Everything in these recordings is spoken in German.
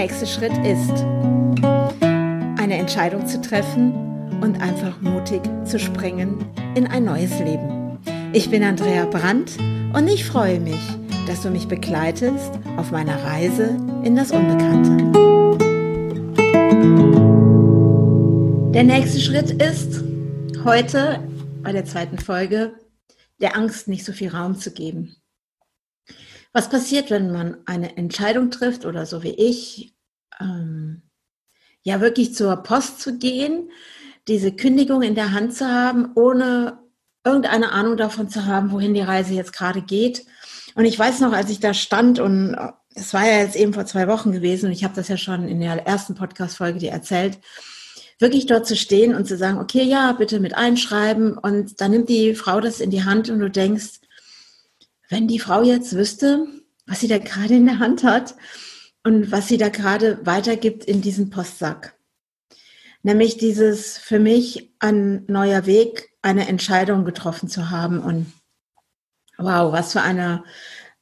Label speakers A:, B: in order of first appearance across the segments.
A: nächste Schritt ist, eine Entscheidung zu treffen und einfach mutig zu springen in ein neues Leben. Ich bin Andrea Brandt und ich freue mich, dass du mich begleitest auf meiner Reise in das Unbekannte. Der nächste Schritt ist, heute bei der zweiten Folge, der Angst nicht so viel Raum zu geben. Was passiert, wenn man eine Entscheidung trifft oder so wie ich, ähm, ja wirklich zur Post zu gehen, diese Kündigung in der Hand zu haben, ohne irgendeine Ahnung davon zu haben, wohin die Reise jetzt gerade geht. Und ich weiß noch, als ich da stand und es war ja jetzt eben vor zwei Wochen gewesen und ich habe das ja schon in der ersten Podcast-Folge dir erzählt, wirklich dort zu stehen und zu sagen, okay, ja, bitte mit einschreiben und dann nimmt die Frau das in die Hand und du denkst, wenn die Frau jetzt wüsste, was sie da gerade in der Hand hat und was sie da gerade weitergibt in diesen Postsack. Nämlich dieses für mich ein neuer Weg, eine Entscheidung getroffen zu haben und wow, was für eine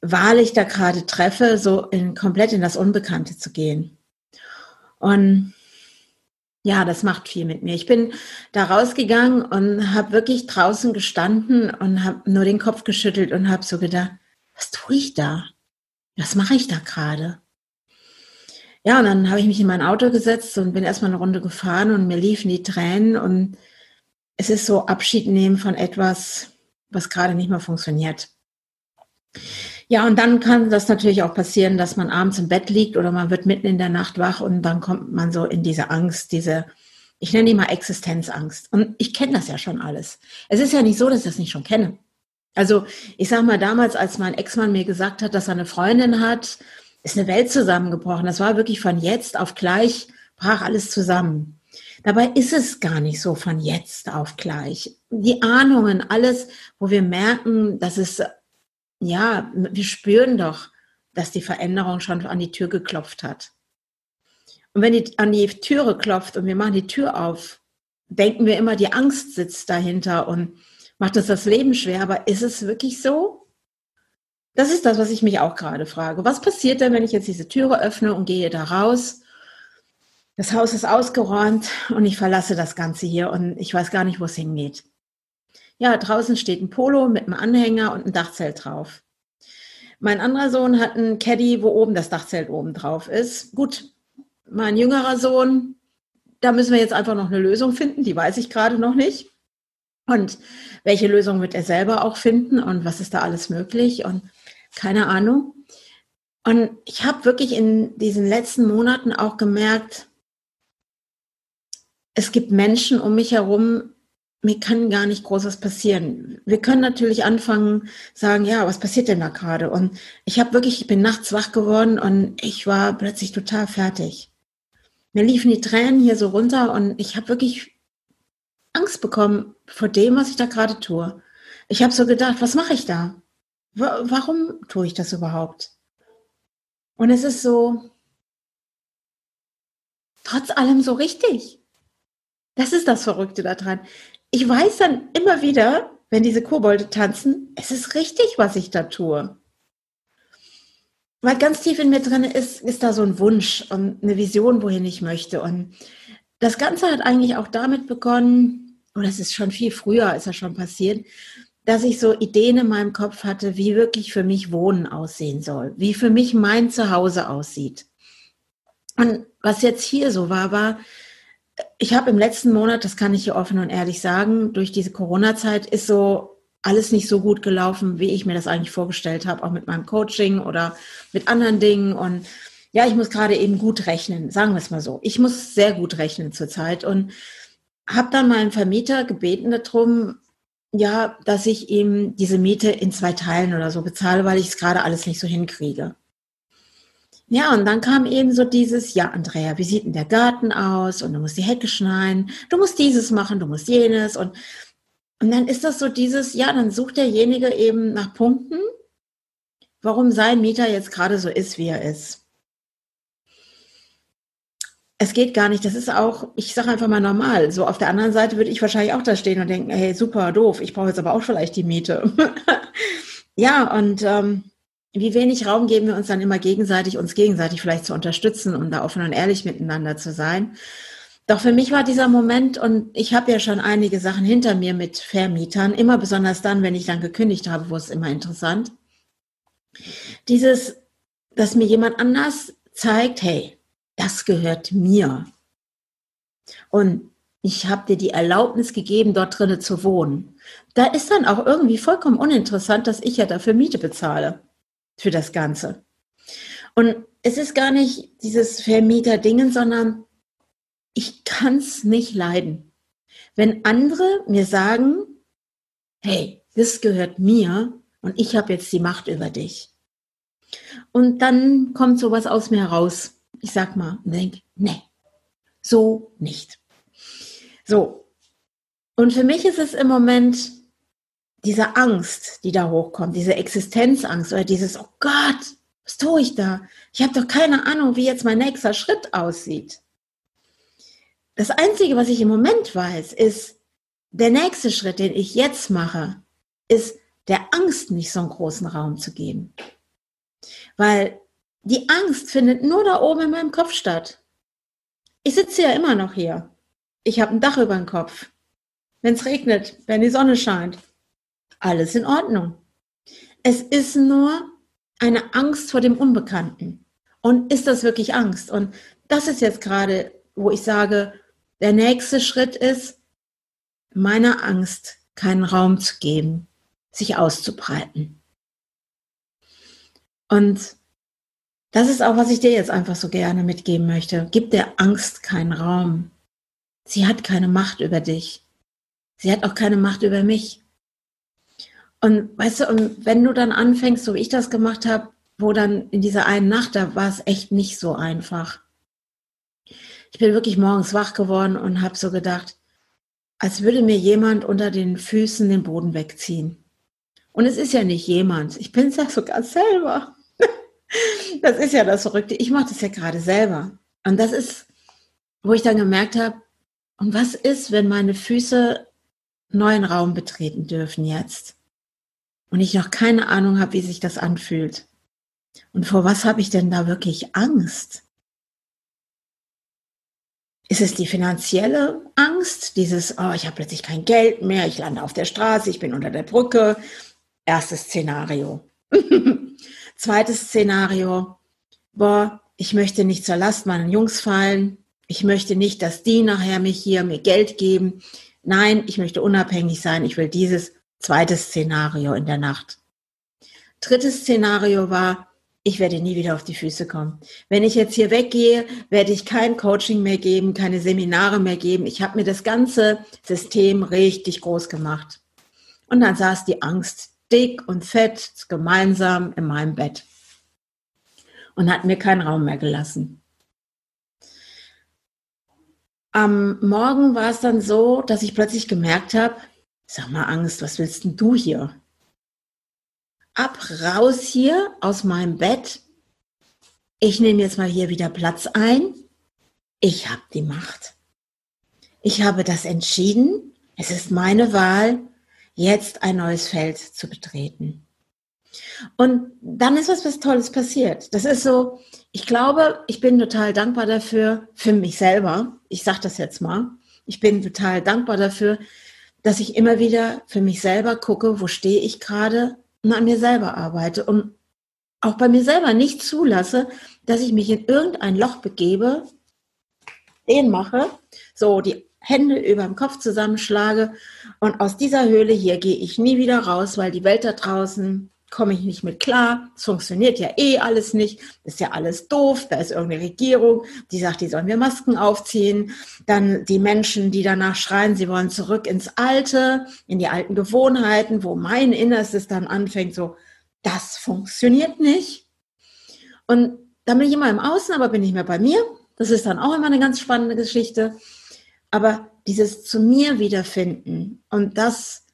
A: Wahl ich da gerade treffe, so in, komplett in das Unbekannte zu gehen. Und ja, das macht viel mit mir. Ich bin da rausgegangen und habe wirklich draußen gestanden und habe nur den Kopf geschüttelt und habe so gedacht, was tue ich da? Was mache ich da gerade? Ja, und dann habe ich mich in mein Auto gesetzt und bin erstmal eine Runde gefahren und mir liefen die Tränen und es ist so Abschied nehmen von etwas, was gerade nicht mehr funktioniert. Ja, und dann kann das natürlich auch passieren, dass man abends im Bett liegt oder man wird mitten in der Nacht wach und dann kommt man so in diese Angst, diese, ich nenne die mal Existenzangst. Und ich kenne das ja schon alles. Es ist ja nicht so, dass ich das nicht schon kenne. Also ich sage mal, damals, als mein Ex-Mann mir gesagt hat, dass er eine Freundin hat, ist eine Welt zusammengebrochen. Das war wirklich von jetzt auf gleich, brach alles zusammen. Dabei ist es gar nicht so von jetzt auf gleich. Die Ahnungen, alles, wo wir merken, dass es ja, wir spüren doch, dass die Veränderung schon an die Tür geklopft hat. Und wenn die an die Türe klopft und wir machen die Tür auf, denken wir immer, die Angst sitzt dahinter und macht uns das Leben schwer. Aber ist es wirklich so? Das ist das, was ich mich auch gerade frage. Was passiert denn, wenn ich jetzt diese Türe öffne und gehe da raus? Das Haus ist ausgeräumt und ich verlasse das Ganze hier und ich weiß gar nicht, wo es hingeht. Ja, draußen steht ein Polo mit einem Anhänger und ein Dachzelt drauf. Mein anderer Sohn hat ein Caddy, wo oben das Dachzelt oben drauf ist. Gut, mein jüngerer Sohn, da müssen wir jetzt einfach noch eine Lösung finden, die weiß ich gerade noch nicht. Und welche Lösung wird er selber auch finden und was ist da alles möglich und keine Ahnung. Und ich habe wirklich in diesen letzten Monaten auch gemerkt, es gibt Menschen um mich herum, mir kann gar nicht Großes passieren. Wir können natürlich anfangen, sagen, ja, was passiert denn da gerade? Und ich habe wirklich, ich bin nachts wach geworden und ich war plötzlich total fertig. Mir liefen die Tränen hier so runter und ich habe wirklich Angst bekommen vor dem, was ich da gerade tue. Ich habe so gedacht, was mache ich da? Warum tue ich das überhaupt? Und es ist so, trotz allem so richtig. Das ist das Verrückte daran ich weiß dann immer wieder, wenn diese Kobolde tanzen, es ist richtig, was ich da tue. Weil ganz tief in mir drin ist, ist da so ein Wunsch und eine Vision, wohin ich möchte. Und das Ganze hat eigentlich auch damit begonnen, oder es ist schon viel früher, ist ja schon passiert, dass ich so Ideen in meinem Kopf hatte, wie wirklich für mich Wohnen aussehen soll, wie für mich mein Zuhause aussieht. Und was jetzt hier so war, war, ich habe im letzten Monat, das kann ich hier offen und ehrlich sagen, durch diese Corona-Zeit ist so alles nicht so gut gelaufen, wie ich mir das eigentlich vorgestellt habe, auch mit meinem Coaching oder mit anderen Dingen. Und ja, ich muss gerade eben gut rechnen, sagen wir es mal so. Ich muss sehr gut rechnen zurzeit und habe dann meinen Vermieter gebeten darum, ja, dass ich ihm diese Miete in zwei Teilen oder so bezahle, weil ich es gerade alles nicht so hinkriege. Ja, und dann kam eben so dieses, ja, Andrea, wie sieht denn der Garten aus? Und du musst die Hecke schneiden, du musst dieses machen, du musst jenes. Und, und dann ist das so dieses, ja, dann sucht derjenige eben nach Punkten, warum sein Mieter jetzt gerade so ist, wie er ist. Es geht gar nicht, das ist auch, ich sage einfach mal normal. So auf der anderen Seite würde ich wahrscheinlich auch da stehen und denken, hey, super doof, ich brauche jetzt aber auch vielleicht die Miete. ja, und ähm, wie wenig Raum geben wir uns dann immer gegenseitig, uns gegenseitig vielleicht zu unterstützen, um da offen und ehrlich miteinander zu sein. Doch für mich war dieser Moment, und ich habe ja schon einige Sachen hinter mir mit Vermietern, immer besonders dann, wenn ich dann gekündigt habe, wo es immer interessant. Dieses, dass mir jemand anders zeigt, hey, das gehört mir. Und ich habe dir die Erlaubnis gegeben, dort drinnen zu wohnen. Da ist dann auch irgendwie vollkommen uninteressant, dass ich ja dafür Miete bezahle für das Ganze. Und es ist gar nicht dieses Vermieter-Dingen, sondern ich kann es nicht leiden. Wenn andere mir sagen, hey, das gehört mir und ich habe jetzt die Macht über dich. Und dann kommt sowas aus mir heraus. Ich sag mal und nee, so nicht. So. Und für mich ist es im Moment diese Angst, die da hochkommt, diese Existenzangst oder dieses, oh Gott, was tue ich da? Ich habe doch keine Ahnung, wie jetzt mein nächster Schritt aussieht. Das Einzige, was ich im Moment weiß, ist, der nächste Schritt, den ich jetzt mache, ist der Angst nicht so einen großen Raum zu geben. Weil die Angst findet nur da oben in meinem Kopf statt. Ich sitze ja immer noch hier. Ich habe ein Dach über dem Kopf. Wenn es regnet, wenn die Sonne scheint, alles in Ordnung. Es ist nur eine Angst vor dem Unbekannten. Und ist das wirklich Angst? Und das ist jetzt gerade, wo ich sage, der nächste Schritt ist, meiner Angst keinen Raum zu geben, sich auszubreiten. Und das ist auch, was ich dir jetzt einfach so gerne mitgeben möchte. Gib der Angst keinen Raum. Sie hat keine Macht über dich. Sie hat auch keine Macht über mich. Und weißt du, und wenn du dann anfängst, so wie ich das gemacht habe, wo dann in dieser einen Nacht, da war es echt nicht so einfach ich bin wirklich morgens wach geworden und habe so gedacht, als würde mir jemand unter den Füßen den Boden wegziehen. Und es ist ja nicht jemand, ich bin es ja sogar selber. Das ist ja das Verrückte. Ich mache das ja gerade selber. Und das ist, wo ich dann gemerkt habe, und was ist, wenn meine Füße neuen Raum betreten dürfen jetzt? Und ich noch keine Ahnung habe, wie sich das anfühlt. Und vor was habe ich denn da wirklich Angst? Ist es die finanzielle Angst, dieses, oh, ich habe plötzlich kein Geld mehr, ich lande auf der Straße, ich bin unter der Brücke? Erstes Szenario. Zweites Szenario, boah, ich möchte nicht zur Last meinen Jungs fallen. Ich möchte nicht, dass die nachher mich hier mir Geld geben. Nein, ich möchte unabhängig sein. Ich will dieses zweite Szenario in der Nacht. Drittes Szenario war, ich werde nie wieder auf die Füße kommen. Wenn ich jetzt hier weggehe, werde ich kein Coaching mehr geben, keine Seminare mehr geben. Ich habe mir das ganze System richtig groß gemacht. Und dann saß die Angst dick und fett gemeinsam in meinem Bett und hat mir keinen Raum mehr gelassen. Am Morgen war es dann so, dass ich plötzlich gemerkt habe, sag mal Angst, was willst denn du hier? ab, raus hier aus meinem Bett. Ich nehme jetzt mal hier wieder Platz ein. Ich habe die Macht. Ich habe das entschieden. Es ist meine Wahl, jetzt ein neues Feld zu betreten. Und dann ist was, was Tolles passiert. Das ist so, ich glaube, ich bin total dankbar dafür, für mich selber. Ich sage das jetzt mal. Ich bin total dankbar dafür, dass ich immer wieder für mich selber gucke, wo stehe ich gerade, und an mir selber arbeite und auch bei mir selber nicht zulasse, dass ich mich in irgendein Loch begebe, den mache, so die Hände über dem Kopf zusammenschlage und aus dieser Höhle hier gehe ich nie wieder raus, weil die Welt da draußen komme ich nicht mit klar. Es funktioniert ja eh alles nicht. Ist ja alles doof. Da ist irgendeine Regierung, die sagt, die sollen wir Masken aufziehen. Dann die Menschen, die danach schreien, sie wollen zurück ins Alte, in die alten Gewohnheiten, wo mein Innerstes dann anfängt, so, das funktioniert nicht. Und dann bin ich immer im Außen, aber bin ich mehr bei mir. Das ist dann auch immer eine ganz spannende Geschichte. Aber dieses zu mir wiederfinden und das,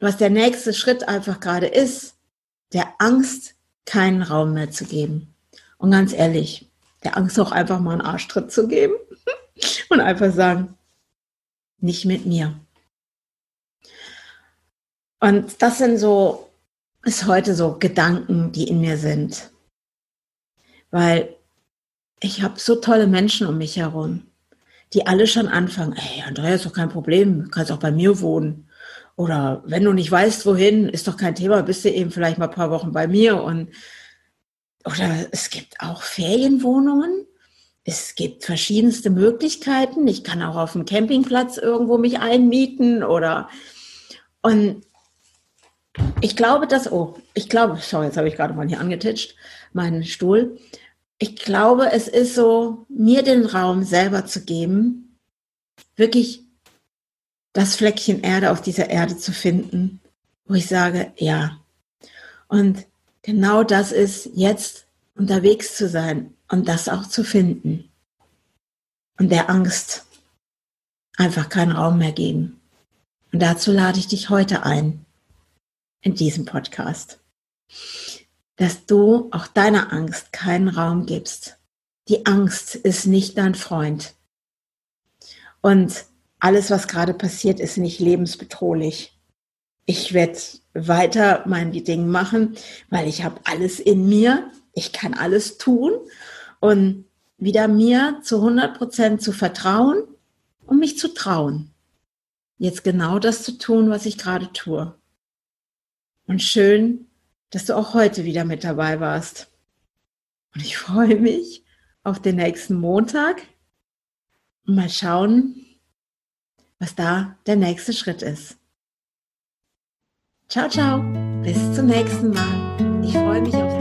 A: was der nächste Schritt einfach gerade ist, der Angst keinen Raum mehr zu geben. Und ganz ehrlich, der Angst auch einfach mal einen Arschtritt zu geben und einfach sagen, nicht mit mir. Und das sind so es heute so Gedanken, die in mir sind. Weil ich habe so tolle Menschen um mich herum, die alle schon anfangen, ey, Andrea ist doch kein Problem, kannst auch bei mir wohnen. Oder wenn du nicht weißt, wohin, ist doch kein Thema, bist du eben vielleicht mal ein paar Wochen bei mir. Und oder es gibt auch Ferienwohnungen. Es gibt verschiedenste Möglichkeiten. Ich kann auch auf dem Campingplatz irgendwo mich einmieten oder und ich glaube, dass, oh, ich glaube, schau, jetzt habe ich gerade mal hier angetitscht, meinen Stuhl. Ich glaube, es ist so, mir den Raum selber zu geben, wirklich das Fleckchen Erde auf dieser Erde zu finden, wo ich sage, ja. Und genau das ist jetzt unterwegs zu sein und das auch zu finden. Und der Angst einfach keinen Raum mehr geben. Und dazu lade ich dich heute ein in diesem Podcast, dass du auch deiner Angst keinen Raum gibst. Die Angst ist nicht dein Freund. Und alles, was gerade passiert, ist nicht lebensbedrohlich. Ich werde weiter mein Ding machen, weil ich habe alles in mir. Ich kann alles tun und wieder mir zu 100 Prozent zu vertrauen und mich zu trauen. Jetzt genau das zu tun, was ich gerade tue. Und schön, dass du auch heute wieder mit dabei warst. Und ich freue mich auf den nächsten Montag. Mal schauen, was da der nächste Schritt ist. Ciao, ciao. Bis zum nächsten Mal. Ich freue mich auf